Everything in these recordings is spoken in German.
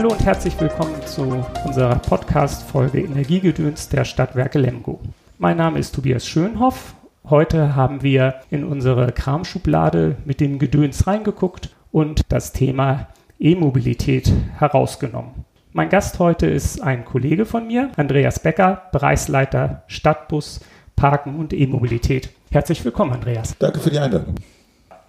Hallo und herzlich willkommen zu unserer Podcast-Folge Energiegedöns der Stadtwerke Lemgo. Mein Name ist Tobias Schönhoff. Heute haben wir in unsere Kramschublade mit dem Gedöns reingeguckt und das Thema E-Mobilität herausgenommen. Mein Gast heute ist ein Kollege von mir, Andreas Becker, Bereichsleiter Stadtbus, Parken und E-Mobilität. Herzlich willkommen, Andreas. Danke für die Einladung.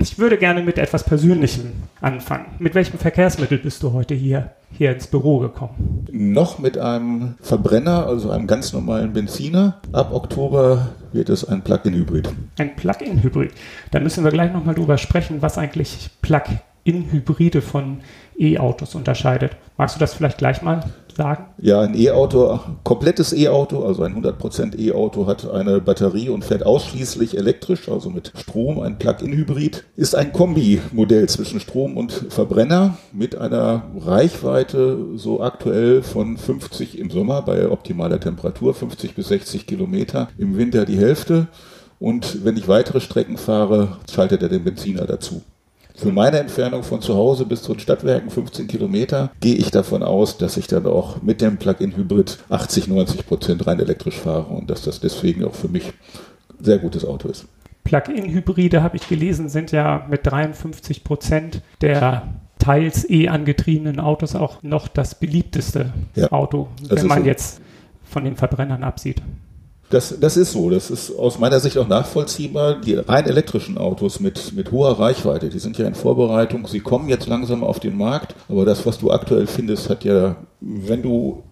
Ich würde gerne mit etwas Persönlichem anfangen. Mit welchem Verkehrsmittel bist du heute hier, hier ins Büro gekommen? Noch mit einem Verbrenner, also einem ganz normalen Benziner. Ab Oktober wird es ein Plug-in-Hybrid. Ein Plug-in-Hybrid. Da müssen wir gleich nochmal drüber sprechen, was eigentlich Plug-in-Hybride von E-Autos unterscheidet. Magst du das vielleicht gleich mal sagen? Ja, ein E-Auto, komplettes E-Auto, also ein 100% E-Auto hat eine Batterie und fährt ausschließlich elektrisch, also mit Strom, ein Plug-in-Hybrid, ist ein Kombi-Modell zwischen Strom und Verbrenner mit einer Reichweite so aktuell von 50 im Sommer bei optimaler Temperatur, 50 bis 60 Kilometer, im Winter die Hälfte. Und wenn ich weitere Strecken fahre, schaltet er den Benziner dazu. Für meine Entfernung von zu Hause bis zu den Stadtwerken, 15 Kilometer, gehe ich davon aus, dass ich dann auch mit dem Plug-in-Hybrid 80, 90 Prozent rein elektrisch fahre und dass das deswegen auch für mich ein sehr gutes Auto ist. Plug-in-Hybride, habe ich gelesen, sind ja mit 53 Prozent der teils E angetriebenen Autos auch noch das beliebteste ja, Auto, wenn man so. jetzt von den Verbrennern absieht. Das, das ist so. Das ist aus meiner Sicht auch nachvollziehbar. Die rein elektrischen Autos mit, mit hoher Reichweite, die sind ja in Vorbereitung. Sie kommen jetzt langsam auf den Markt. Aber das, was du aktuell findest, hat ja, wenn du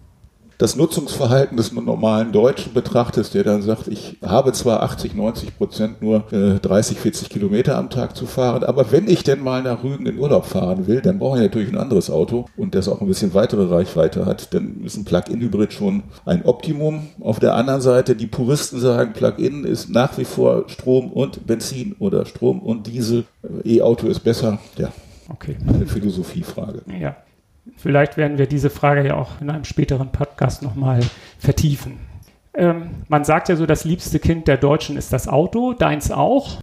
das Nutzungsverhalten des normalen Deutschen betrachtest, der dann sagt, ich habe zwar 80, 90 Prozent nur äh, 30, 40 Kilometer am Tag zu fahren, aber wenn ich denn mal nach Rügen in Urlaub fahren will, dann brauche ich natürlich ein anderes Auto und das auch ein bisschen weitere Reichweite hat, dann ist ein Plug-in-Hybrid schon ein Optimum. Auf der anderen Seite, die Puristen sagen, Plug-in ist nach wie vor Strom und Benzin oder Strom und Diesel. E-Auto ist besser. Ja, okay. Eine Philosophiefrage. Ja. Vielleicht werden wir diese Frage ja auch in einem späteren Podcast nochmal vertiefen. Ähm, man sagt ja so, das liebste Kind der Deutschen ist das Auto, deins auch?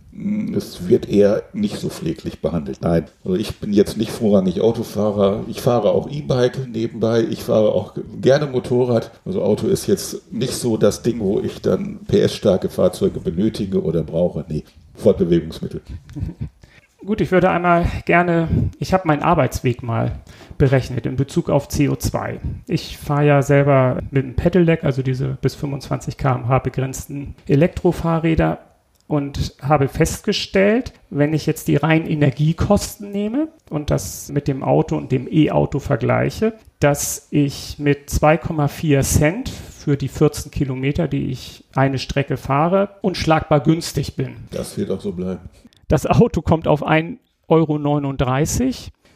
Es wird eher nicht so pfleglich behandelt. Nein, also ich bin jetzt nicht vorrangig Autofahrer. Ich fahre auch E-Bike nebenbei. Ich fahre auch gerne Motorrad. Also Auto ist jetzt nicht so das Ding, wo ich dann PS-starke Fahrzeuge benötige oder brauche. Nee, Fortbewegungsmittel. Gut, ich würde einmal gerne, ich habe meinen Arbeitsweg mal berechnet in Bezug auf CO2. Ich fahre ja selber mit einem Pedelec, also diese bis 25 km/h begrenzten Elektrofahrräder und habe festgestellt, wenn ich jetzt die reinen Energiekosten nehme und das mit dem Auto und dem E-Auto vergleiche, dass ich mit 2,4 Cent für die 14 Kilometer, die ich eine Strecke fahre, unschlagbar günstig bin. Das wird auch so bleiben. Das Auto kommt auf 1,39 Euro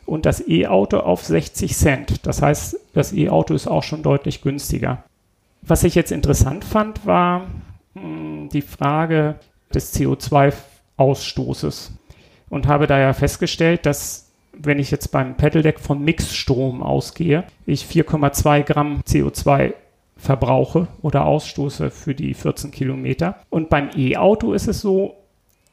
und das E-Auto auf 60 Cent. Das heißt, das E-Auto ist auch schon deutlich günstiger. Was ich jetzt interessant fand, war hm, die Frage des CO2-Ausstoßes und habe da ja festgestellt, dass wenn ich jetzt beim Pedelec von Mixstrom ausgehe, ich 4,2 Gramm CO2 verbrauche oder ausstoße für die 14 Kilometer. Und beim E-Auto ist es so,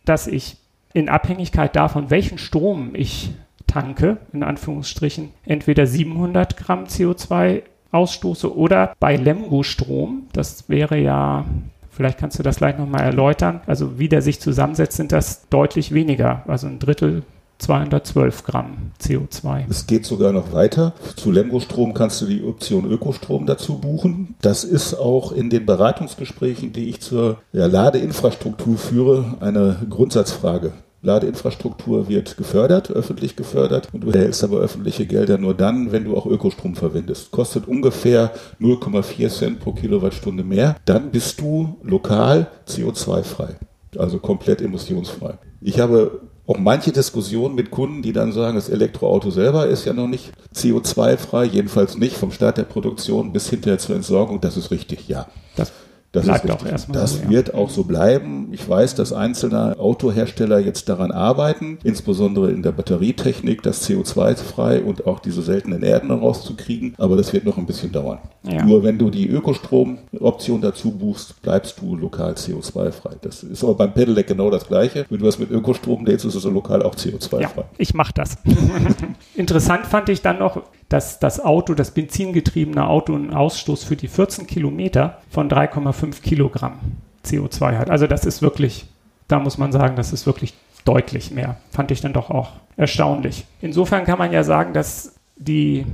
dass ich in Abhängigkeit davon, welchen Strom ich tanke, in Anführungsstrichen, entweder 700 Gramm CO2 ausstoße oder bei Lemgo-Strom, das wäre ja, vielleicht kannst du das gleich nochmal erläutern, also wie der sich zusammensetzt, sind das deutlich weniger, also ein Drittel 212 Gramm CO2. Es geht sogar noch weiter. Zu Lemgo-Strom kannst du die Option Ökostrom dazu buchen. Das ist auch in den Beratungsgesprächen, die ich zur ja, Ladeinfrastruktur führe, eine Grundsatzfrage. Ladeinfrastruktur wird gefördert, öffentlich gefördert und du erhältst aber öffentliche Gelder nur dann, wenn du auch Ökostrom verwendest. Kostet ungefähr 0,4 Cent pro Kilowattstunde mehr. Dann bist du lokal CO2-frei, also komplett emissionsfrei. Ich habe auch manche Diskussionen mit Kunden, die dann sagen, das Elektroauto selber ist ja noch nicht CO2-frei, jedenfalls nicht vom Start der Produktion bis hinterher zur Entsorgung. Das ist richtig, ja. Das das bleibt auch erstmal Das so, ja. wird auch so bleiben. Ich weiß, dass einzelne Autohersteller jetzt daran arbeiten, insbesondere in der Batterietechnik, das CO2-frei und auch diese seltenen Erden rauszukriegen. Aber das wird noch ein bisschen dauern. Ja. Nur wenn du die Ökostrom-Option dazu buchst, bleibst du lokal CO2-frei. Das ist aber beim Pedelec genau das Gleiche. Wenn du was mit Ökostrom lädst, ist es lokal auch CO2-frei. Ja, ich mache das. Interessant fand ich dann noch, dass das Auto, das benzingetriebene Auto, einen Ausstoß für die 14 Kilometer von 3,5 Kilogramm CO2 hat. Also das ist wirklich, da muss man sagen, das ist wirklich deutlich mehr. Fand ich dann doch auch erstaunlich. Insofern kann man ja sagen, dass die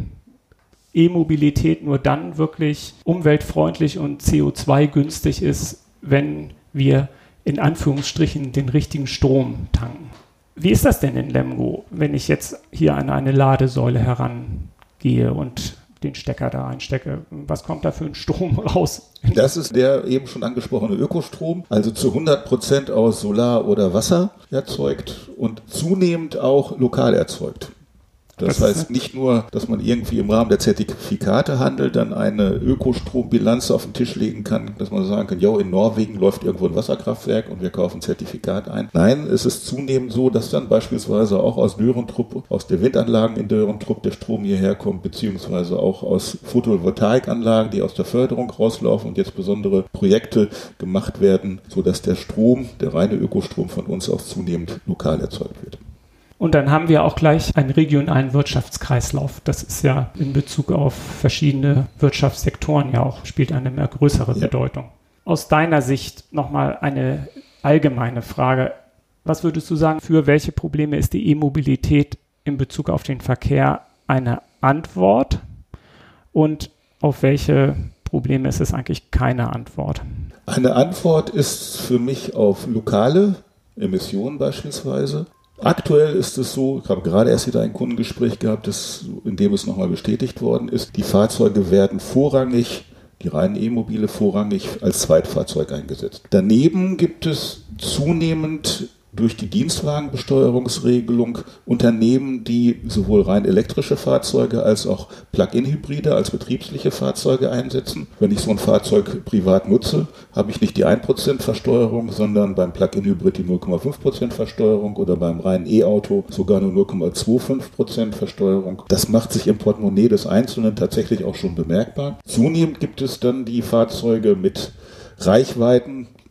E-Mobilität nur dann wirklich umweltfreundlich und CO2 günstig ist, wenn wir in Anführungsstrichen den richtigen Strom tanken. Wie ist das denn in Lemgo, wenn ich jetzt hier an eine Ladesäule herangehe und den Stecker da einstecke? Was kommt da für ein Strom raus? Das ist der eben schon angesprochene Ökostrom, also zu 100 Prozent aus Solar oder Wasser erzeugt und zunehmend auch lokal erzeugt. Das heißt nicht nur, dass man irgendwie im Rahmen der Zertifikate handelt, dann eine Ökostrombilanz auf den Tisch legen kann, dass man sagen kann, ja, in Norwegen läuft irgendwo ein Wasserkraftwerk und wir kaufen ein Zertifikat ein. Nein, es ist zunehmend so, dass dann beispielsweise auch aus Dörentrupp, aus der Windanlagen in Dörentrupp der Strom hierher kommt, beziehungsweise auch aus Photovoltaikanlagen, die aus der Förderung rauslaufen und jetzt besondere Projekte gemacht werden, sodass der Strom, der reine Ökostrom von uns auch zunehmend lokal erzeugt wird. Und dann haben wir auch gleich einen regionalen Wirtschaftskreislauf. Das ist ja in Bezug auf verschiedene Wirtschaftssektoren ja auch, spielt eine mehr größere ja. Bedeutung. Aus deiner Sicht nochmal eine allgemeine Frage. Was würdest du sagen, für welche Probleme ist die E-Mobilität in Bezug auf den Verkehr eine Antwort? Und auf welche Probleme ist es eigentlich keine Antwort? Eine Antwort ist für mich auf lokale Emissionen beispielsweise Aktuell ist es so, ich habe gerade erst wieder ein Kundengespräch gehabt, das, in dem es nochmal bestätigt worden ist, die Fahrzeuge werden vorrangig, die reinen E-Mobile vorrangig als Zweitfahrzeug eingesetzt. Daneben gibt es zunehmend durch die Dienstwagenbesteuerungsregelung Unternehmen, die sowohl rein elektrische Fahrzeuge als auch Plug-in-Hybride als betriebsliche Fahrzeuge einsetzen. Wenn ich so ein Fahrzeug privat nutze, habe ich nicht die 1% Versteuerung, sondern beim Plug-in-Hybrid die 0,5% Versteuerung oder beim reinen E-Auto sogar nur 0,25% Versteuerung. Das macht sich im Portemonnaie des Einzelnen tatsächlich auch schon bemerkbar. Zunehmend gibt es dann die Fahrzeuge mit Reichweiten, ich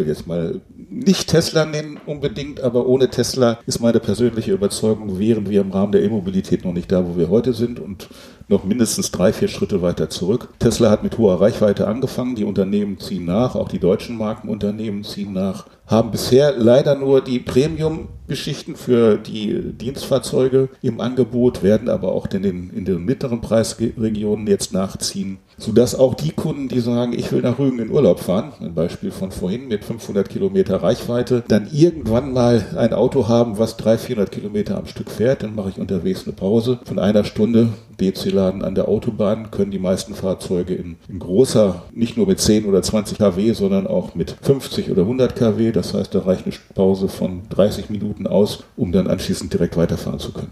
will jetzt mal nicht Tesla nennen unbedingt, aber ohne Tesla ist meine persönliche Überzeugung, wären wir im Rahmen der E-Mobilität noch nicht da, wo wir heute sind und noch mindestens drei, vier Schritte weiter zurück. Tesla hat mit hoher Reichweite angefangen, die Unternehmen ziehen nach, auch die deutschen Markenunternehmen ziehen nach haben bisher leider nur die Premium-Geschichten für die Dienstfahrzeuge im Angebot, werden aber auch in den, in den mittleren Preisregionen jetzt nachziehen, sodass auch die Kunden, die sagen, ich will nach Rügen in Urlaub fahren, ein Beispiel von vorhin mit 500 Kilometer Reichweite, dann irgendwann mal ein Auto haben, was 300, 400 Kilometer am Stück fährt, dann mache ich unterwegs eine Pause von einer Stunde, DC-Laden an der Autobahn, können die meisten Fahrzeuge in, in großer, nicht nur mit 10 oder 20 kW, sondern auch mit 50 oder 100 kW, das heißt, da reicht eine Pause von 30 Minuten aus, um dann anschließend direkt weiterfahren zu können.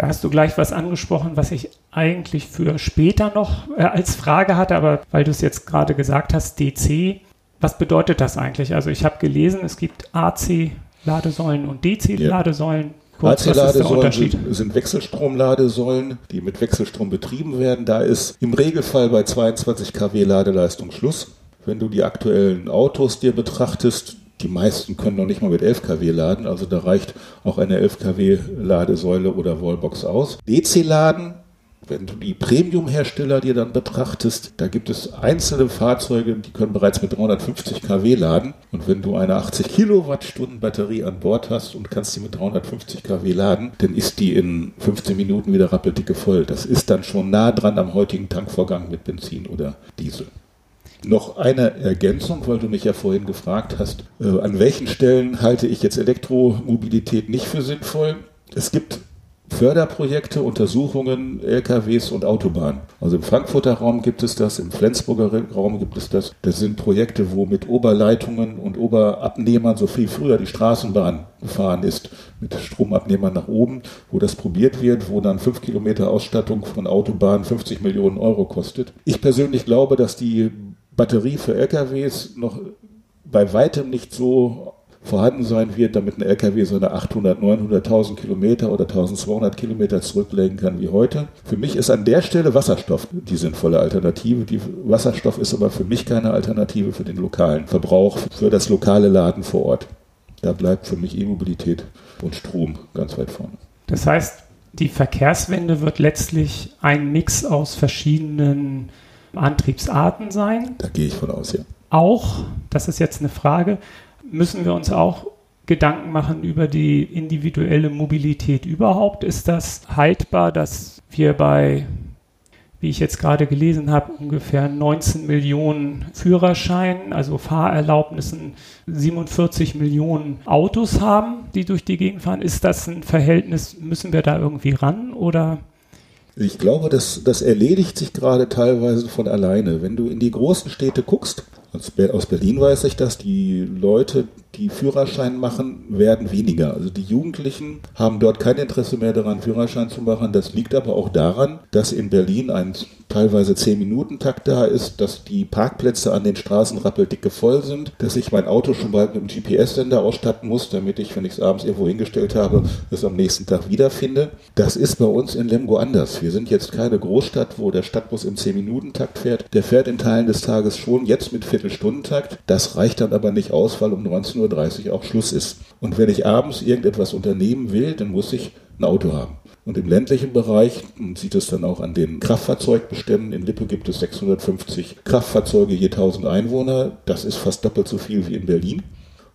Da hast du gleich was angesprochen, was ich eigentlich für später noch äh, als Frage hatte, aber weil du es jetzt gerade gesagt hast, DC, was bedeutet das eigentlich? Also ich habe gelesen, es gibt AC-Ladesäulen und DC-Ladesäulen. AC-Ladesäulen sind, sind Wechselstromladesäulen, die mit Wechselstrom betrieben werden. Da ist im Regelfall bei 22 kW Ladeleistung Schluss. Wenn du die aktuellen Autos dir betrachtest, die meisten können noch nicht mal mit 11 kW laden, also da reicht auch eine 11 kW Ladesäule oder Wallbox aus. DC-Laden, wenn du die Premium-Hersteller dir dann betrachtest, da gibt es einzelne Fahrzeuge, die können bereits mit 350 kW laden. Und wenn du eine 80 Kilowattstunden Batterie an Bord hast und kannst sie mit 350 kW laden, dann ist die in 15 Minuten wieder rappeldicke voll. Das ist dann schon nah dran am heutigen Tankvorgang mit Benzin oder Diesel. Noch eine Ergänzung, weil du mich ja vorhin gefragt hast, äh, an welchen Stellen halte ich jetzt Elektromobilität nicht für sinnvoll? Es gibt Förderprojekte, Untersuchungen, LKWs und Autobahnen. Also im Frankfurter Raum gibt es das, im Flensburger Raum gibt es das. Das sind Projekte, wo mit Oberleitungen und Oberabnehmern so viel früher die Straßenbahn gefahren ist, mit Stromabnehmern nach oben, wo das probiert wird, wo dann fünf Kilometer Ausstattung von Autobahnen 50 Millionen Euro kostet. Ich persönlich glaube, dass die Batterie für LKWs noch bei weitem nicht so vorhanden sein wird, damit ein LKW seine 800, 900.000 Kilometer oder 1200 Kilometer zurücklegen kann wie heute. Für mich ist an der Stelle Wasserstoff die sinnvolle Alternative. Die Wasserstoff ist aber für mich keine Alternative für den lokalen Verbrauch, für das lokale Laden vor Ort. Da bleibt für mich E-Mobilität und Strom ganz weit vorne. Das heißt, Die Verkehrswende wird letztlich ein Mix aus verschiedenen Antriebsarten sein. Da gehe ich von aus, ja. Auch, das ist jetzt eine Frage, müssen wir uns auch Gedanken machen über die individuelle Mobilität überhaupt. Ist das haltbar, dass wir bei, wie ich jetzt gerade gelesen habe, ungefähr 19 Millionen Führerscheinen, also Fahrerlaubnissen, 47 Millionen Autos haben, die durch die Gegend fahren? Ist das ein Verhältnis, müssen wir da irgendwie ran oder? Ich glaube, das, das erledigt sich gerade teilweise von alleine. Wenn du in die großen Städte guckst, aus Berlin weiß ich das, die Leute, die Führerschein machen, werden weniger. Also die Jugendlichen haben dort kein Interesse mehr daran, Führerschein zu machen. Das liegt aber auch daran, dass in Berlin ein teilweise 10-Minuten-Takt da ist, dass die Parkplätze an den Straßen rappeldicke voll sind, dass ich mein Auto schon bald mit einem GPS-Sender ausstatten muss, damit ich, wenn ich es abends irgendwo hingestellt habe, es am nächsten Tag wiederfinde. Das ist bei uns in Lemgo anders. Wir sind jetzt keine Großstadt, wo der Stadtbus im 10-Minuten-Takt fährt. Der fährt in Teilen des Tages schon jetzt mit Viertelstundentakt. Das reicht dann aber nicht aus, weil um 19.30 Uhr auch Schluss ist. Und wenn ich abends irgendetwas unternehmen will, dann muss ich ein Auto haben. Und im ländlichen Bereich, man sieht es dann auch an den Kraftfahrzeugbeständen, in Lippe gibt es 650 Kraftfahrzeuge je 1000 Einwohner. Das ist fast doppelt so viel wie in Berlin.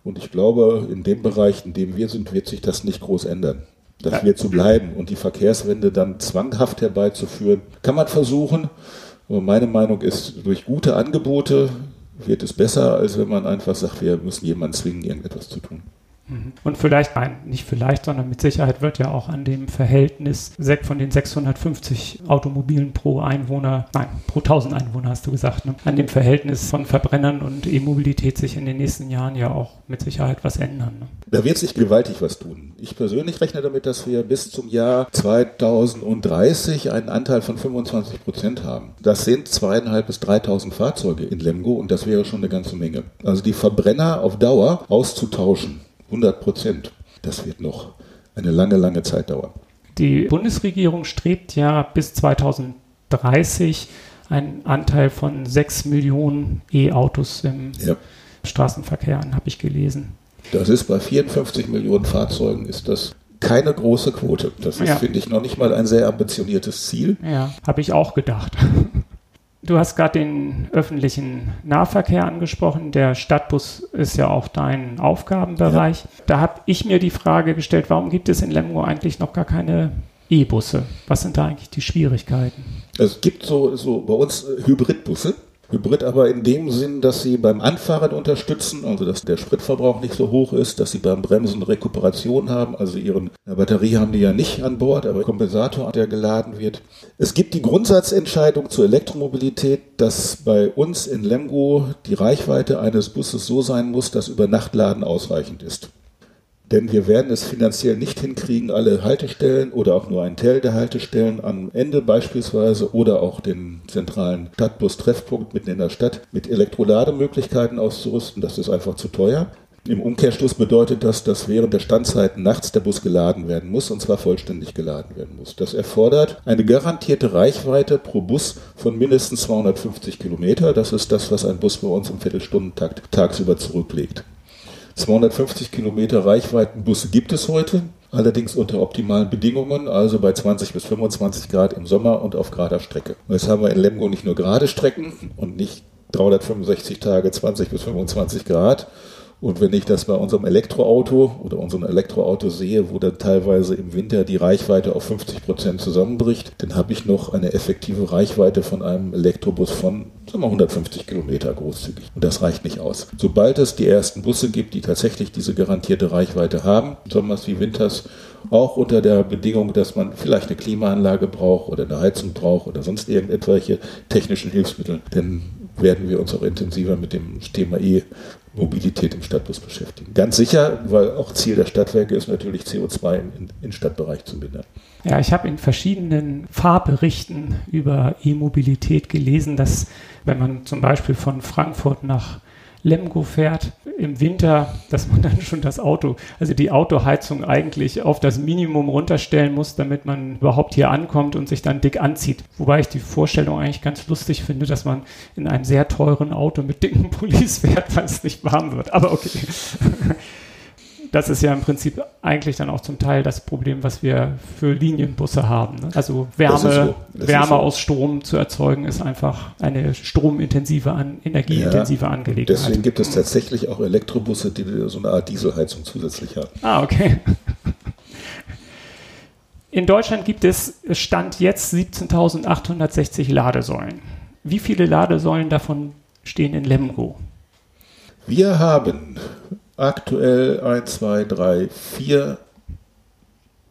Und ich glaube, in dem Bereich, in dem wir sind, wird sich das nicht groß ändern. Das wird so bleiben. Und die Verkehrswende dann zwanghaft herbeizuführen, kann man versuchen. Aber meine Meinung ist, durch gute Angebote wird es besser, als wenn man einfach sagt, wir müssen jemanden zwingen, irgendetwas zu tun. Und vielleicht, nein, nicht vielleicht, sondern mit Sicherheit wird ja auch an dem Verhältnis von den 650 Automobilen pro Einwohner, nein, pro 1000 Einwohner hast du gesagt, ne, an dem Verhältnis von Verbrennern und E-Mobilität sich in den nächsten Jahren ja auch mit Sicherheit was ändern. Ne? Da wird sich gewaltig was tun. Ich persönlich rechne damit, dass wir bis zum Jahr 2030 einen Anteil von 25 Prozent haben. Das sind zweieinhalb bis 3000 Fahrzeuge in Lemgo und das wäre schon eine ganze Menge. Also die Verbrenner auf Dauer auszutauschen 100 Prozent. Das wird noch eine lange, lange Zeit dauern. Die Bundesregierung strebt ja bis 2030 einen Anteil von 6 Millionen E-Autos im ja. Straßenverkehr an, habe ich gelesen. Das ist bei 54 Millionen Fahrzeugen ist das keine große Quote. Das ist, ja. finde ich, noch nicht mal ein sehr ambitioniertes Ziel. Ja, habe ich auch gedacht. Du hast gerade den öffentlichen Nahverkehr angesprochen. Der Stadtbus ist ja auch dein Aufgabenbereich. Ja. Da habe ich mir die Frage gestellt, warum gibt es in Lemgo eigentlich noch gar keine E-Busse? Was sind da eigentlich die Schwierigkeiten? Es gibt so, so bei uns Hybridbusse. Hybrid aber in dem Sinn, dass sie beim Anfahren unterstützen, also dass der Spritverbrauch nicht so hoch ist, dass sie beim Bremsen Rekuperation haben, also ihren Batterie haben die ja nicht an Bord, aber Kompensator, der geladen wird. Es gibt die Grundsatzentscheidung zur Elektromobilität, dass bei uns in Lemgo die Reichweite eines Busses so sein muss, dass über Nachtladen ausreichend ist. Denn wir werden es finanziell nicht hinkriegen, alle Haltestellen oder auch nur einen Teil der Haltestellen am Ende beispielsweise oder auch den zentralen Stadtbus-Treffpunkt mitten in der Stadt mit Elektrolademöglichkeiten auszurüsten. Das ist einfach zu teuer. Im Umkehrschluss bedeutet das, dass während der Standzeiten nachts der Bus geladen werden muss und zwar vollständig geladen werden muss. Das erfordert eine garantierte Reichweite pro Bus von mindestens 250 Kilometer. Das ist das, was ein Bus bei uns im Viertelstundentakt tagsüber zurücklegt. 250 Kilometer Reichweitenbusse gibt es heute, allerdings unter optimalen Bedingungen, also bei 20 bis 25 Grad im Sommer und auf gerader Strecke. Jetzt haben wir in Lemgo nicht nur gerade Strecken und nicht 365 Tage 20 bis 25 Grad, und wenn ich das bei unserem Elektroauto oder unserem Elektroauto sehe, wo dann teilweise im Winter die Reichweite auf 50 Prozent zusammenbricht, dann habe ich noch eine effektive Reichweite von einem Elektrobus von sagen wir, 150 Kilometer großzügig. Und das reicht nicht aus. Sobald es die ersten Busse gibt, die tatsächlich diese garantierte Reichweite haben, sommers wie winters, auch unter der Bedingung, dass man vielleicht eine Klimaanlage braucht oder eine Heizung braucht oder sonst irgendwelche technischen Hilfsmittel, dann werden wir uns auch intensiver mit dem Thema E-Mobilität im Stadtbus beschäftigen. Ganz sicher, weil auch Ziel der Stadtwerke ist natürlich CO2 im, im Stadtbereich zu mindern. Ja, ich habe in verschiedenen Fahrberichten über E-Mobilität gelesen, dass wenn man zum Beispiel von Frankfurt nach Lemgo fährt im Winter, dass man dann schon das Auto, also die Autoheizung eigentlich auf das Minimum runterstellen muss, damit man überhaupt hier ankommt und sich dann dick anzieht. Wobei ich die Vorstellung eigentlich ganz lustig finde, dass man in einem sehr teuren Auto mit dicken Pullis fährt, weil es nicht warm wird. Aber okay. Das ist ja im Prinzip eigentlich dann auch zum Teil das Problem, was wir für Linienbusse haben. Ne? Also Wärme, so. Wärme so. aus Strom zu erzeugen, ist einfach eine stromintensive, an, energieintensive ja, Angelegenheit. Deswegen gibt es tatsächlich auch Elektrobusse, die so eine Art Dieselheizung zusätzlich haben. Ah, okay. In Deutschland gibt es Stand jetzt 17.860 Ladesäulen. Wie viele Ladesäulen davon stehen in Lemgo? Wir haben aktuell 1, 2, 3, 4,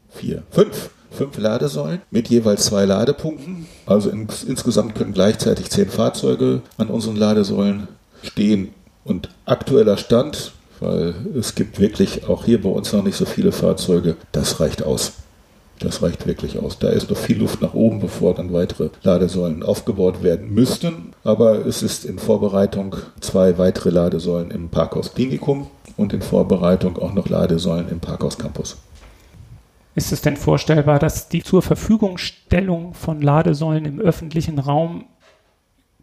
4, 5. Fünf Ladesäulen mit jeweils zwei Ladepunkten. Also ins, insgesamt können gleichzeitig zehn Fahrzeuge an unseren Ladesäulen stehen. Und aktueller Stand, weil es gibt wirklich auch hier bei uns noch nicht so viele Fahrzeuge, das reicht aus. Das reicht wirklich aus. Da ist noch viel Luft nach oben, bevor dann weitere Ladesäulen aufgebaut werden müssten. Aber es ist in Vorbereitung zwei weitere Ladesäulen im Parkhaus Klinikum und in Vorbereitung auch noch Ladesäulen im Parkhaus Campus. Ist es denn vorstellbar, dass die zur Verfügungstellung von Ladesäulen im öffentlichen Raum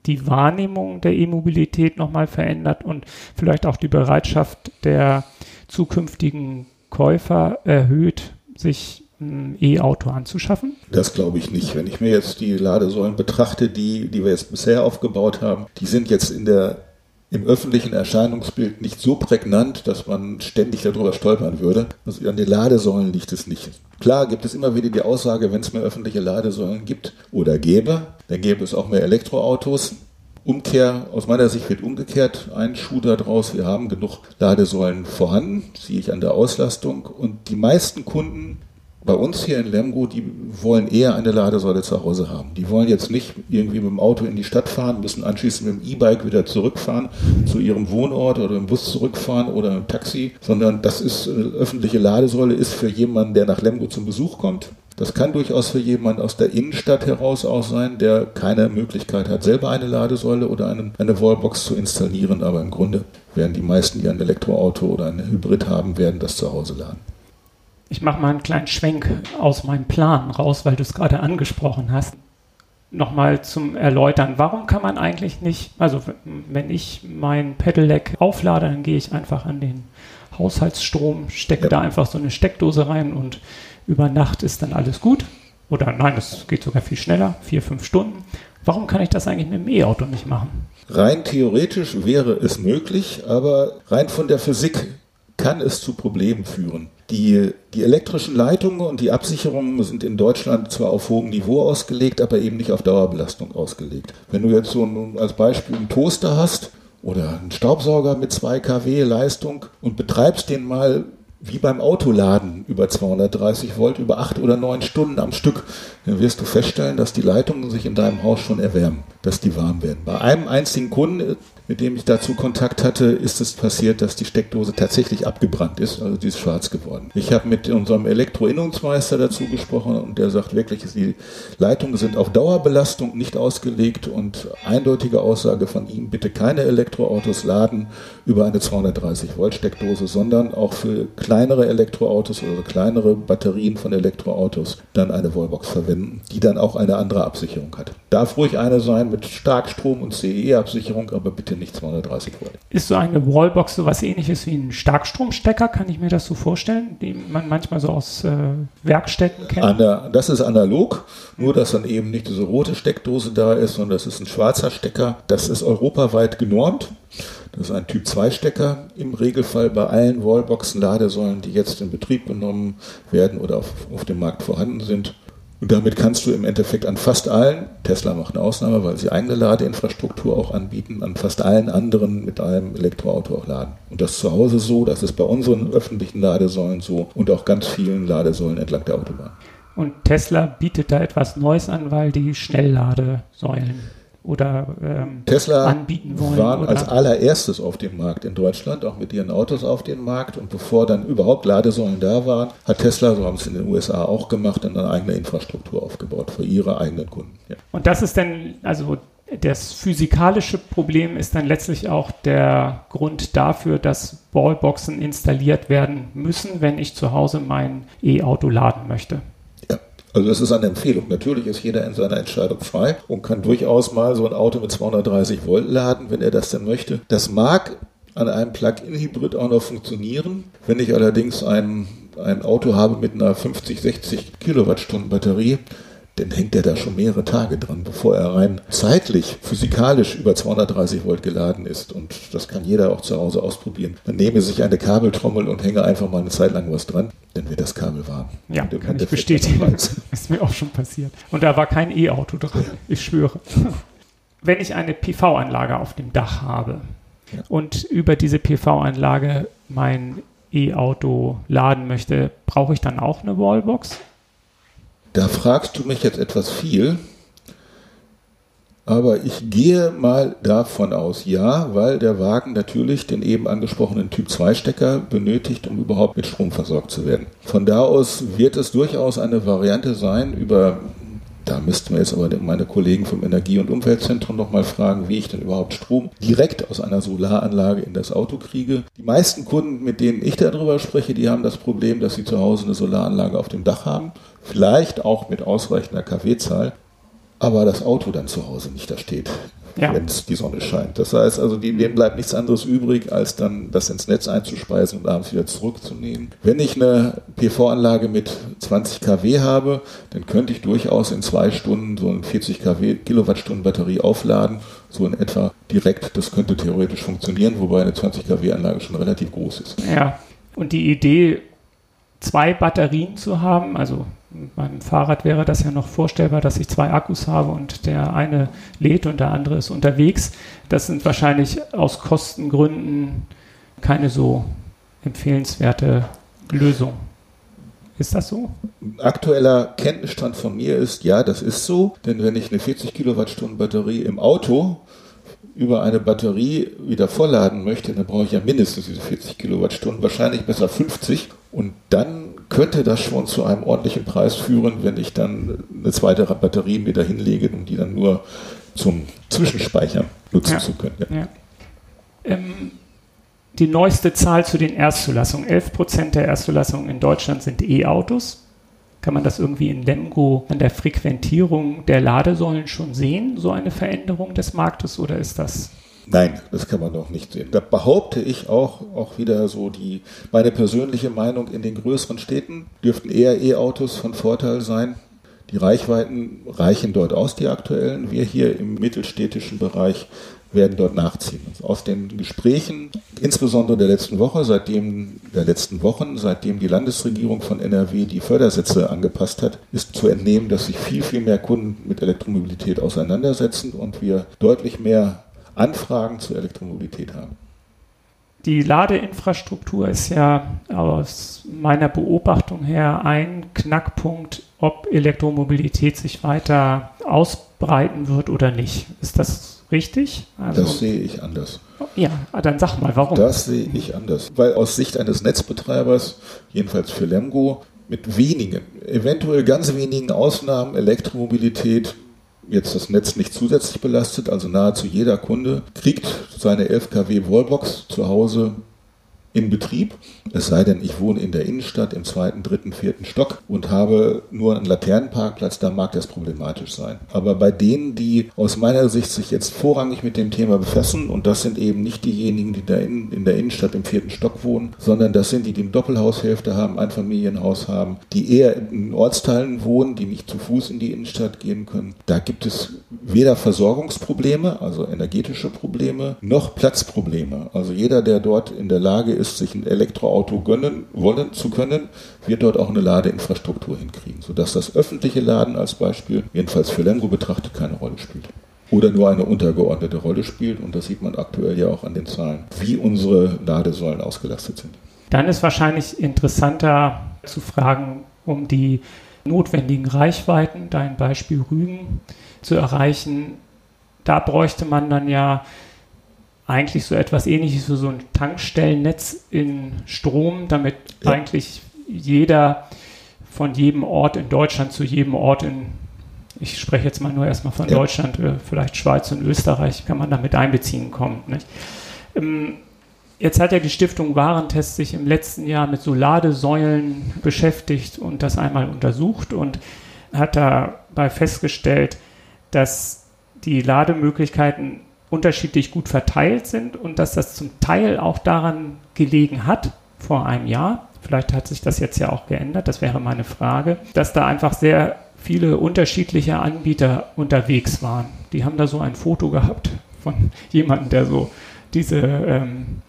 die Wahrnehmung der E-Mobilität nochmal verändert und vielleicht auch die Bereitschaft der zukünftigen Käufer erhöht, sich ein E-Auto anzuschaffen? Das glaube ich nicht. Wenn ich mir jetzt die Ladesäulen betrachte, die, die wir jetzt bisher aufgebaut haben, die sind jetzt in der im öffentlichen Erscheinungsbild nicht so prägnant, dass man ständig darüber stolpern würde. Also an den Ladesäulen liegt es nicht. Klar gibt es immer wieder die Aussage, wenn es mehr öffentliche Ladesäulen gibt oder gäbe, dann gäbe es auch mehr Elektroautos. Umkehr, aus meiner Sicht wird umgekehrt ein Schuh daraus. Wir haben genug Ladesäulen vorhanden, sehe ich an der Auslastung. Und die meisten Kunden bei uns hier in Lemgo, die wollen eher eine Ladesäule zu Hause haben. Die wollen jetzt nicht irgendwie mit dem Auto in die Stadt fahren, müssen anschließend mit dem E-Bike wieder zurückfahren zu ihrem Wohnort oder im Bus zurückfahren oder im Taxi, sondern das ist eine äh, öffentliche Ladesäule, ist für jemanden, der nach Lemgo zum Besuch kommt. Das kann durchaus für jemanden aus der Innenstadt heraus auch sein, der keine Möglichkeit hat, selber eine Ladesäule oder eine, eine Wallbox zu installieren. Aber im Grunde werden die meisten, die ein Elektroauto oder ein Hybrid haben, werden das zu Hause laden. Ich mache mal einen kleinen Schwenk aus meinem Plan raus, weil du es gerade angesprochen hast. Nochmal zum Erläutern, warum kann man eigentlich nicht, also wenn ich mein Pedelec auflade, dann gehe ich einfach an den Haushaltsstrom, stecke ja. da einfach so eine Steckdose rein und über Nacht ist dann alles gut. Oder nein, das geht sogar viel schneller, vier, fünf Stunden. Warum kann ich das eigentlich mit dem E-Auto nicht machen? Rein theoretisch wäre es möglich, aber rein von der Physik kann es zu Problemen führen. Die, die elektrischen Leitungen und die Absicherungen sind in Deutschland zwar auf hohem Niveau ausgelegt, aber eben nicht auf Dauerbelastung ausgelegt. Wenn du jetzt so ein, als Beispiel einen Toaster hast oder einen Staubsauger mit 2 kW Leistung und betreibst den mal wie beim Autoladen über 230 Volt über acht oder neun Stunden am Stück, dann wirst du feststellen, dass die Leitungen sich in deinem Haus schon erwärmen, dass die warm werden. Bei einem einzigen Kunden mit dem ich dazu Kontakt hatte, ist es passiert, dass die Steckdose tatsächlich abgebrannt ist, also die ist schwarz geworden. Ich habe mit unserem Elektroinnungsmeister dazu gesprochen und der sagt wirklich, die Leitungen sind auf Dauerbelastung nicht ausgelegt und eindeutige Aussage von ihm, bitte keine Elektroautos laden über eine 230 Volt Steckdose, sondern auch für kleinere Elektroautos oder kleinere Batterien von Elektroautos dann eine Wallbox verwenden, die dann auch eine andere Absicherung hat. Darf ruhig eine sein mit Starkstrom und CE-Absicherung, aber bitte nicht 230 Volt. Ist so eine Wallbox so was ähnliches wie ein Starkstromstecker? Kann ich mir das so vorstellen, die man manchmal so aus äh, Werkstätten kennt? Der, das ist analog, nur dass dann eben nicht diese rote Steckdose da ist, sondern das ist ein schwarzer Stecker. Das ist europaweit genormt. Das ist ein Typ 2 Stecker im Regelfall bei allen Wallboxen, Ladesäulen, die jetzt in Betrieb genommen werden oder auf, auf dem Markt vorhanden sind. Und damit kannst du im Endeffekt an fast allen, Tesla macht eine Ausnahme, weil sie eigene Ladeinfrastruktur auch anbieten, an fast allen anderen mit einem Elektroauto auch laden. Und das zu Hause so, das ist bei unseren öffentlichen Ladesäulen so und auch ganz vielen Ladesäulen entlang der Autobahn. Und Tesla bietet da etwas Neues an, weil die Schnellladesäulen oder ähm, Tesla anbieten wollen. waren oder? als allererstes auf dem Markt in Deutschland, auch mit ihren Autos auf dem Markt. Und bevor dann überhaupt Ladesäulen da waren, hat Tesla, so haben es in den USA auch gemacht, eine eigene Infrastruktur aufgebaut für ihre eigenen Kunden. Ja. Und das ist dann, also das physikalische Problem ist dann letztlich auch der Grund dafür, dass Wallboxen installiert werden müssen, wenn ich zu Hause mein E-Auto laden möchte. Also das ist eine Empfehlung. Natürlich ist jeder in seiner Entscheidung frei und kann durchaus mal so ein Auto mit 230 Volt laden, wenn er das denn möchte. Das mag an einem Plug-in-Hybrid auch noch funktionieren. Wenn ich allerdings ein, ein Auto habe mit einer 50, 60 Kilowattstunden Batterie, dann hängt er da schon mehrere Tage dran, bevor er rein zeitlich, physikalisch über 230 Volt geladen ist. Und das kann jeder auch zu Hause ausprobieren. Man nehme sich eine Kabeltrommel und hänge einfach mal eine Zeit lang was dran, dann wird das Kabel warm. Ja, kann ich bestätigen. ist mir auch schon passiert. Und da war kein E-Auto dran, ich schwöre. Wenn ich eine PV-Anlage auf dem Dach habe ja. und über diese PV-Anlage mein E-Auto laden möchte, brauche ich dann auch eine Wallbox? Da fragst du mich jetzt etwas viel, aber ich gehe mal davon aus, ja, weil der Wagen natürlich den eben angesprochenen Typ 2 Stecker benötigt, um überhaupt mit Strom versorgt zu werden. Von da aus wird es durchaus eine Variante sein, über da müssten wir jetzt aber meine Kollegen vom Energie- und Umweltzentrum nochmal fragen, wie ich denn überhaupt Strom direkt aus einer Solaranlage in das Auto kriege. Die meisten Kunden, mit denen ich darüber spreche, die haben das Problem, dass sie zu Hause eine Solaranlage auf dem Dach haben vielleicht auch mit ausreichender kW-Zahl, aber das Auto dann zu Hause nicht da steht, ja. wenn die Sonne scheint. Das heißt also, denen bleibt nichts anderes übrig, als dann das ins Netz einzuspeisen und abends wieder zurückzunehmen. Wenn ich eine PV-Anlage mit 20 kW habe, dann könnte ich durchaus in zwei Stunden so eine 40 kW Kilowattstunden Batterie aufladen, so in etwa direkt. Das könnte theoretisch funktionieren, wobei eine 20 kW Anlage schon relativ groß ist. Ja, und die Idee, zwei Batterien zu haben, also beim Fahrrad wäre das ja noch vorstellbar, dass ich zwei Akkus habe und der eine lädt und der andere ist unterwegs. Das sind wahrscheinlich aus Kostengründen keine so empfehlenswerte Lösung. Ist das so? Aktueller Kenntnisstand von mir ist, ja, das ist so. Denn wenn ich eine 40 Kilowattstunden Batterie im Auto über eine Batterie wieder vollladen möchte, dann brauche ich ja mindestens diese 40 Kilowattstunden, wahrscheinlich besser 50. Und dann könnte das schon zu einem ordentlichen Preis führen, wenn ich dann eine zweite Batterie mir da hinlege, um die dann nur zum Zwischenspeichern nutzen ja. zu können. Ja. Ja. Ähm, die neueste Zahl zu den Erstzulassungen. 11 Prozent der Erstzulassungen in Deutschland sind E-Autos. Kann man das irgendwie in Lemgo an der Frequentierung der Ladesäulen schon sehen, so eine Veränderung des Marktes, oder ist das Nein, das kann man doch nicht sehen. Da behaupte ich auch, auch wieder so die, meine persönliche Meinung in den größeren Städten dürften eher E-Autos von Vorteil sein. Die Reichweiten reichen dort aus, die aktuellen. Wir hier im mittelstädtischen Bereich werden dort nachziehen. Also aus den Gesprächen, insbesondere der letzten Woche, seitdem der letzten Wochen, seitdem die Landesregierung von NRW die Fördersätze angepasst hat, ist zu entnehmen, dass sich viel, viel mehr Kunden mit Elektromobilität auseinandersetzen und wir deutlich mehr Anfragen zur Elektromobilität haben. Die Ladeinfrastruktur ist ja aus meiner Beobachtung her ein Knackpunkt, ob Elektromobilität sich weiter ausbreiten wird oder nicht. Ist das richtig? Also, das sehe ich anders. Ja, dann sag mal, warum? Das sehe ich anders. Weil aus Sicht eines Netzbetreibers, jedenfalls für Lemgo, mit wenigen, eventuell ganz wenigen Ausnahmen Elektromobilität jetzt das Netz nicht zusätzlich belastet, also nahezu jeder Kunde kriegt seine 11 kW Wallbox zu Hause in Betrieb. Es sei denn, ich wohne in der Innenstadt im zweiten, dritten, vierten Stock und habe nur einen Laternenparkplatz, da mag das problematisch sein. Aber bei denen, die aus meiner Sicht sich jetzt vorrangig mit dem Thema befassen, und das sind eben nicht diejenigen, die da in, in der Innenstadt im vierten Stock wohnen, sondern das sind die, die eine Doppelhaushälfte haben, ein Familienhaus haben, die eher in Ortsteilen wohnen, die nicht zu Fuß in die Innenstadt gehen können. Da gibt es weder Versorgungsprobleme, also energetische Probleme, noch Platzprobleme. Also jeder, der dort in der Lage ist, ist, sich ein Elektroauto gönnen wollen zu können, wird dort auch eine Ladeinfrastruktur hinkriegen, sodass das öffentliche Laden als Beispiel, jedenfalls für Lemgo betrachtet, keine Rolle spielt. Oder nur eine untergeordnete Rolle spielt. Und das sieht man aktuell ja auch an den Zahlen, wie unsere Ladesäulen ausgelastet sind. Dann ist wahrscheinlich interessanter zu fragen, um die notwendigen Reichweiten, dein Beispiel Rügen, zu erreichen. Da bräuchte man dann ja eigentlich so etwas ähnliches wie so ein Tankstellennetz in Strom, damit ja. eigentlich jeder von jedem Ort in Deutschland zu jedem Ort in, ich spreche jetzt mal nur erstmal von ja. Deutschland, äh, vielleicht Schweiz und Österreich, kann man damit einbeziehen kommt. Nicht? Ähm, jetzt hat ja die Stiftung Warentest sich im letzten Jahr mit so Ladesäulen beschäftigt und das einmal untersucht und hat dabei festgestellt, dass die Lademöglichkeiten unterschiedlich gut verteilt sind und dass das zum Teil auch daran gelegen hat, vor einem Jahr, vielleicht hat sich das jetzt ja auch geändert, das wäre meine Frage, dass da einfach sehr viele unterschiedliche Anbieter unterwegs waren. Die haben da so ein Foto gehabt von jemandem, der so diese ähm,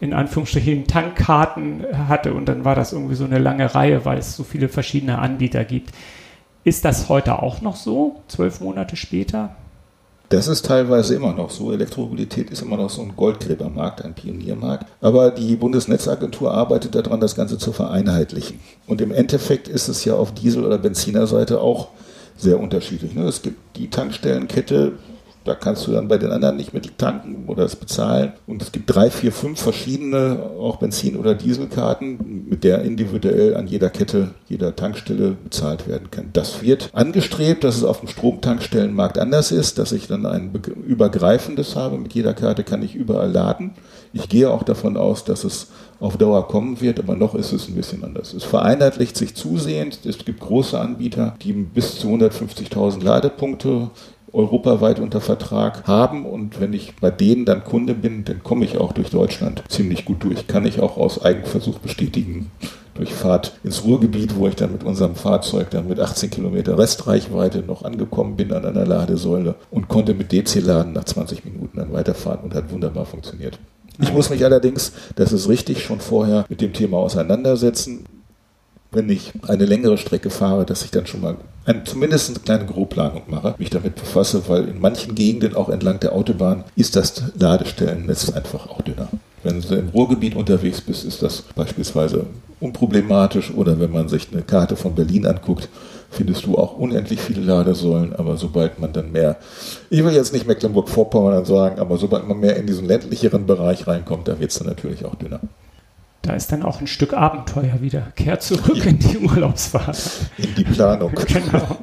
in Anführungsstrichen Tankkarten hatte und dann war das irgendwie so eine lange Reihe, weil es so viele verschiedene Anbieter gibt. Ist das heute auch noch so, zwölf Monate später? Das ist teilweise immer noch so. Elektromobilität ist immer noch so ein Goldgräbermarkt, ein Pioniermarkt. Aber die Bundesnetzagentur arbeitet daran, das Ganze zu vereinheitlichen. Und im Endeffekt ist es ja auf Diesel- oder Benzinerseite auch sehr unterschiedlich. Ne? Es gibt die Tankstellenkette, da kannst du dann bei den anderen nicht mit tanken oder es bezahlen. Und es gibt drei, vier, fünf verschiedene, auch Benzin- oder Dieselkarten, mit der individuell an jeder Kette, jeder Tankstelle bezahlt werden kann. Das wird angestrebt, dass es auf dem Stromtankstellenmarkt anders ist, dass ich dann ein übergreifendes habe. Mit jeder Karte kann ich überall laden. Ich gehe auch davon aus, dass es auf Dauer kommen wird, aber noch ist es ein bisschen anders. Es vereinheitlicht sich zusehends. Es gibt große Anbieter, die bis zu 150.000 Ladepunkte europaweit unter Vertrag haben. Und wenn ich bei denen dann Kunde bin, dann komme ich auch durch Deutschland ziemlich gut durch. Kann ich auch aus Eigenversuch bestätigen. Durch Fahrt ins Ruhrgebiet, wo ich dann mit unserem Fahrzeug dann mit 18 Kilometer Restreichweite noch angekommen bin an einer Ladesäule und konnte mit DC-Laden nach 20 Minuten dann weiterfahren und hat wunderbar funktioniert. Ich muss mich allerdings, das ist richtig, schon vorher mit dem Thema auseinandersetzen wenn ich eine längere Strecke fahre, dass ich dann schon mal ein, zumindest eine kleine Grobplanung mache, mich damit befasse, weil in manchen Gegenden, auch entlang der Autobahn, ist das Ladestellennetz einfach auch dünner. Wenn du im Ruhrgebiet unterwegs bist, ist das beispielsweise unproblematisch oder wenn man sich eine Karte von Berlin anguckt, findest du auch unendlich viele Ladesäulen, aber sobald man dann mehr, ich will jetzt nicht Mecklenburg-Vorpommern sagen, aber sobald man mehr in diesen ländlicheren Bereich reinkommt, da wird es dann natürlich auch dünner. Da ist dann auch ein Stück Abenteuer wieder. Kehrt zurück in die Urlaubsfahrt. In die Planung. genau.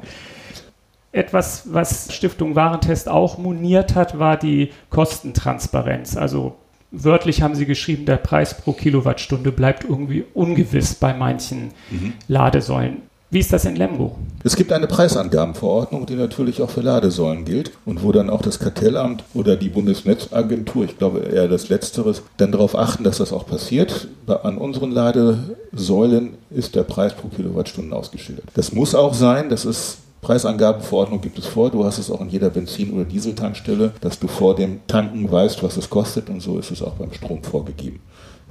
Etwas, was Stiftung Warentest auch moniert hat, war die Kostentransparenz. Also wörtlich haben sie geschrieben, der Preis pro Kilowattstunde bleibt irgendwie ungewiss bei manchen mhm. Ladesäulen. Wie ist das in Lemgo? Es gibt eine Preisangabenverordnung, die natürlich auch für Ladesäulen gilt und wo dann auch das Kartellamt oder die Bundesnetzagentur, ich glaube eher das Letzteres, dann darauf achten, dass das auch passiert. An unseren Ladesäulen ist der Preis pro Kilowattstunde ausgeschildert. Das muss auch sein, das ist Preisangabenverordnung gibt es vor. Du hast es auch in jeder Benzin- oder Dieseltankstelle, dass du vor dem Tanken weißt, was es kostet. Und so ist es auch beim Strom vorgegeben.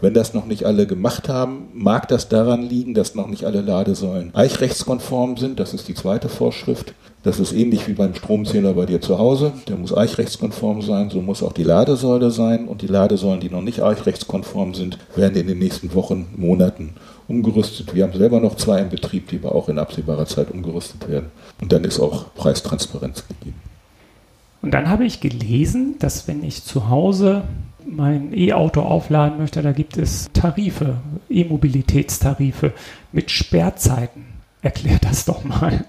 Wenn das noch nicht alle gemacht haben, mag das daran liegen, dass noch nicht alle Ladesäulen eichrechtskonform sind. Das ist die zweite Vorschrift. Das ist ähnlich wie beim Stromzähler bei dir zu Hause. Der muss eichrechtskonform sein. So muss auch die Ladesäule sein. Und die Ladesäulen, die noch nicht eichrechtskonform sind, werden in den nächsten Wochen, Monaten umgerüstet. Wir haben selber noch zwei im Betrieb, die aber auch in absehbarer Zeit umgerüstet werden. Und dann ist auch Preistransparenz gegeben. Und dann habe ich gelesen, dass wenn ich zu Hause mein E-Auto aufladen möchte, da gibt es Tarife, E-Mobilitätstarife mit Sperrzeiten. Erklär das doch mal.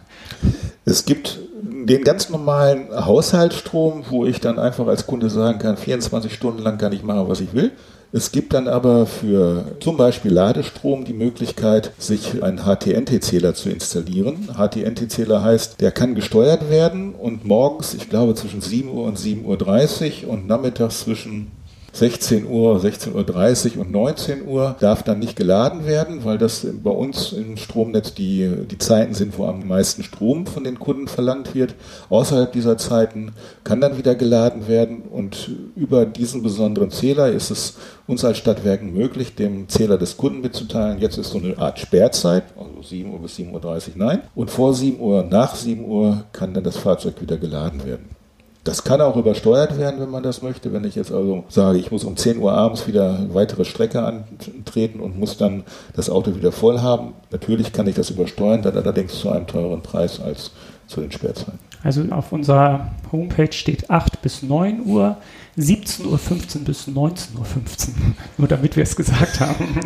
Es gibt den ganz normalen Haushaltsstrom, wo ich dann einfach als Kunde sagen kann, 24 Stunden lang kann ich machen, was ich will. Es gibt dann aber für zum Beispiel Ladestrom die Möglichkeit, sich einen HTNT-Zähler zu installieren. HTNT-Zähler heißt, der kann gesteuert werden und morgens, ich glaube zwischen 7 Uhr und 7.30 Uhr und nachmittags zwischen 16 Uhr, 16.30 Uhr und 19 Uhr darf dann nicht geladen werden, weil das bei uns im Stromnetz die, die Zeiten sind, wo am meisten Strom von den Kunden verlangt wird. Außerhalb dieser Zeiten kann dann wieder geladen werden und über diesen besonderen Zähler ist es uns als Stadtwerken möglich, dem Zähler des Kunden mitzuteilen, jetzt ist so eine Art Sperrzeit, also 7 Uhr bis 7.30 Uhr, nein. Und vor 7 Uhr, nach 7 Uhr kann dann das Fahrzeug wieder geladen werden. Das kann auch übersteuert werden, wenn man das möchte. Wenn ich jetzt also sage, ich muss um 10 Uhr abends wieder eine weitere Strecke antreten und muss dann das Auto wieder voll haben, natürlich kann ich das übersteuern, dann allerdings zu einem teureren Preis als zu den Sperrzeiten. Also auf unserer Homepage steht 8 bis 9 Uhr, 17.15 Uhr bis 19.15 Uhr. Nur damit wir es gesagt haben.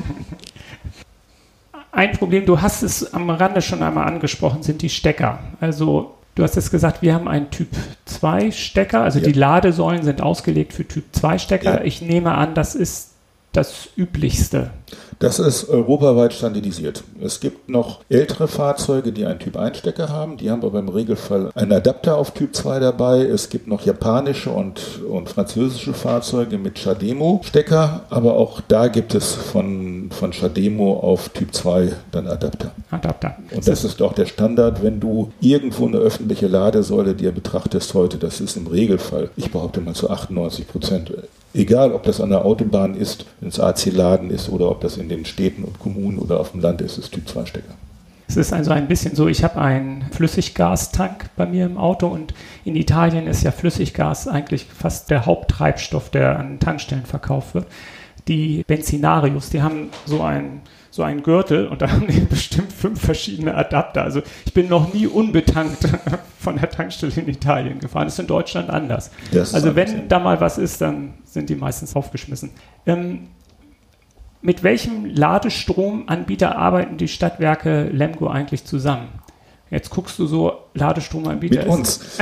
Ein Problem, du hast es am Rande schon einmal angesprochen, sind die Stecker. Also Du hast jetzt gesagt, wir haben einen Typ 2 Stecker, also ja. die Ladesäulen sind ausgelegt für Typ 2 Stecker. Ja. Ich nehme an, das ist das üblichste? Das ist europaweit standardisiert. Es gibt noch ältere Fahrzeuge, die einen Typ-1-Stecker haben. Die haben aber im Regelfall einen Adapter auf Typ 2 dabei. Es gibt noch japanische und, und französische Fahrzeuge mit Chademo-Stecker. Aber auch da gibt es von, von Chademo auf Typ 2 dann Adapter. Adapter. Und das ist auch der Standard, wenn du irgendwo eine öffentliche Ladesäule dir betrachtest heute. Das ist im Regelfall, ich behaupte mal zu 98 Prozent Egal, ob das an der Autobahn ist, es AC-Laden ist oder ob das in den Städten und Kommunen oder auf dem Land ist, ist Typ 2 Stecker. Es ist also ein bisschen so, ich habe einen Flüssiggastank bei mir im Auto und in Italien ist ja Flüssiggas eigentlich fast der Haupttreibstoff, der an Tankstellen verkauft wird. Die Benzinarius, die haben so einen so einen Gürtel und da haben die bestimmt fünf verschiedene Adapter. Also ich bin noch nie unbetankt von der Tankstelle in Italien gefahren. Das ist in Deutschland anders. also wenn da mal was ist, dann sind die meistens aufgeschmissen. Ähm, mit welchem Ladestromanbieter arbeiten die Stadtwerke Lemgo eigentlich zusammen? Jetzt guckst du so, Ladestromanbieter. Mit uns.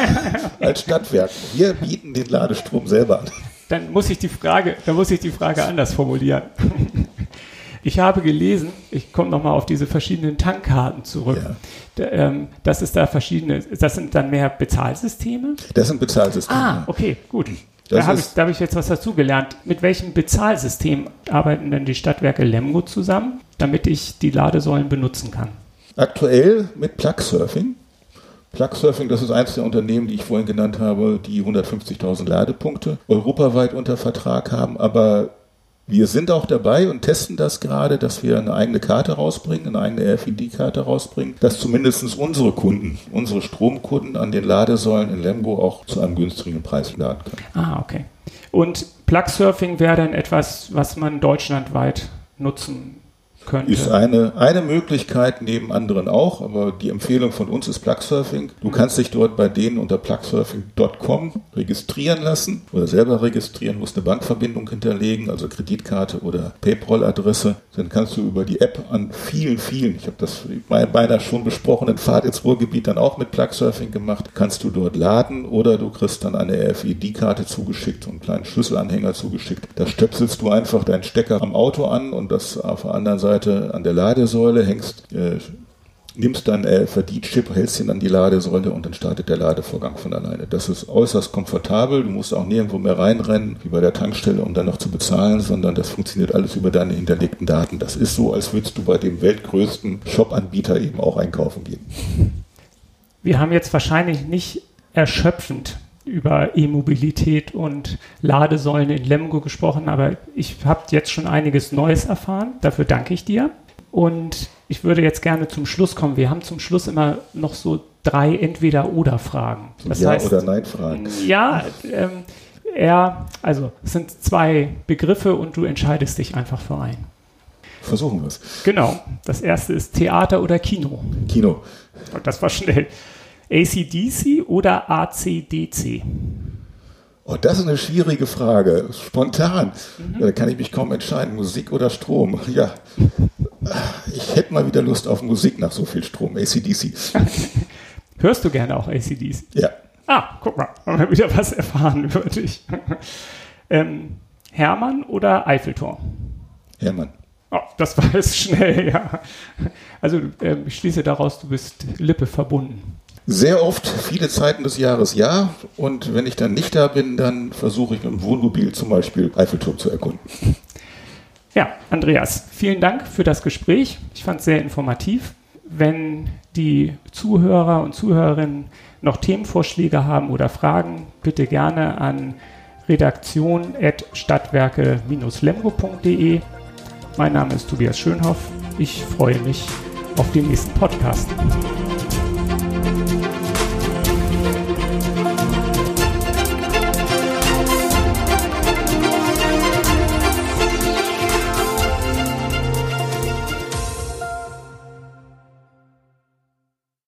Als Stadtwerk. Wir bieten den Ladestrom selber an. Dann muss ich die Frage, dann muss ich die Frage anders formulieren. Ich habe gelesen, ich komme nochmal auf diese verschiedenen Tankkarten zurück. Ja. Da, ähm, das ist da verschiedene, das sind dann mehr Bezahlsysteme? Das sind Bezahlsysteme. Ah, okay, gut. da habe ich, hab ich jetzt was dazugelernt. Mit welchem Bezahlsystem arbeiten denn die Stadtwerke Lemgo zusammen, damit ich die Ladesäulen benutzen kann? Aktuell mit Plugsurfing. Plugsurfing, das ist eines der Unternehmen, die ich vorhin genannt habe, die 150.000 Ladepunkte europaweit unter Vertrag haben, aber wir sind auch dabei und testen das gerade, dass wir eine eigene Karte rausbringen, eine eigene RFID-Karte rausbringen, dass zumindest unsere Kunden, unsere Stromkunden an den Ladesäulen in Lemgo auch zu einem günstigen Preis laden können. Ah, okay. Und Plug-Surfing wäre dann etwas, was man deutschlandweit nutzen könnte. Ist eine, eine Möglichkeit neben anderen auch, aber die Empfehlung von uns ist Plugsurfing. Du kannst dich dort bei denen unter plugsurfing.com registrieren lassen oder selber registrieren, musst eine Bankverbindung hinterlegen, also Kreditkarte oder PayPal-Adresse. Dann kannst du über die App an vielen, vielen, ich habe das bei meiner schon besprochenen Fahrt ins Ruhrgebiet dann auch mit Plugsurfing gemacht, kannst du dort laden oder du kriegst dann eine RFID-Karte zugeschickt und einen kleinen Schlüsselanhänger zugeschickt. Da stöpselst du einfach deinen Stecker am Auto an und das auf der anderen Seite Seite an der Ladesäule, hängst, äh, nimmst dann äh, Verdiet-Chip, hältst ihn an die Ladesäule und dann startet der Ladevorgang von alleine. Das ist äußerst komfortabel. Du musst auch nirgendwo mehr reinrennen, wie bei der Tankstelle, um dann noch zu bezahlen, sondern das funktioniert alles über deine hinterlegten Daten. Das ist so, als würdest du bei dem weltgrößten Shop-Anbieter eben auch einkaufen gehen. Wir haben jetzt wahrscheinlich nicht erschöpfend über E-Mobilität und Ladesäulen in Lemgo gesprochen, aber ich habe jetzt schon einiges Neues erfahren. Dafür danke ich dir. Und ich würde jetzt gerne zum Schluss kommen. Wir haben zum Schluss immer noch so drei Entweder-Oder-Fragen. Ja heißt, oder Nein-Fragen. Ja, ähm, eher, also es sind zwei Begriffe und du entscheidest dich einfach für einen. Versuchen wir es. Genau. Das erste ist Theater oder Kino. Kino. Das war schnell. ACDC oder ACDC? Oh, das ist eine schwierige Frage. Spontan. Mhm. Da kann ich mich kaum entscheiden, Musik oder Strom. Ja, ich hätte mal wieder Lust auf Musik nach so viel Strom. ACDC. Hörst du gerne auch ACDC? Ja. Ah, guck mal, haben wir wieder was erfahren über dich. ähm, Hermann oder Eiffelturm? Hermann. Oh, das war es schnell, ja. Also ähm, ich schließe daraus, du bist Lippe verbunden. Sehr oft, viele Zeiten des Jahres ja. Und wenn ich dann nicht da bin, dann versuche ich mit dem Wohnmobil zum Beispiel Eiffelturm zu erkunden. Ja, Andreas, vielen Dank für das Gespräch. Ich fand es sehr informativ. Wenn die Zuhörer und Zuhörerinnen noch Themenvorschläge haben oder Fragen, bitte gerne an redaktion.stadtwerke-lemgo.de. Mein Name ist Tobias Schönhoff. Ich freue mich auf den nächsten Podcast.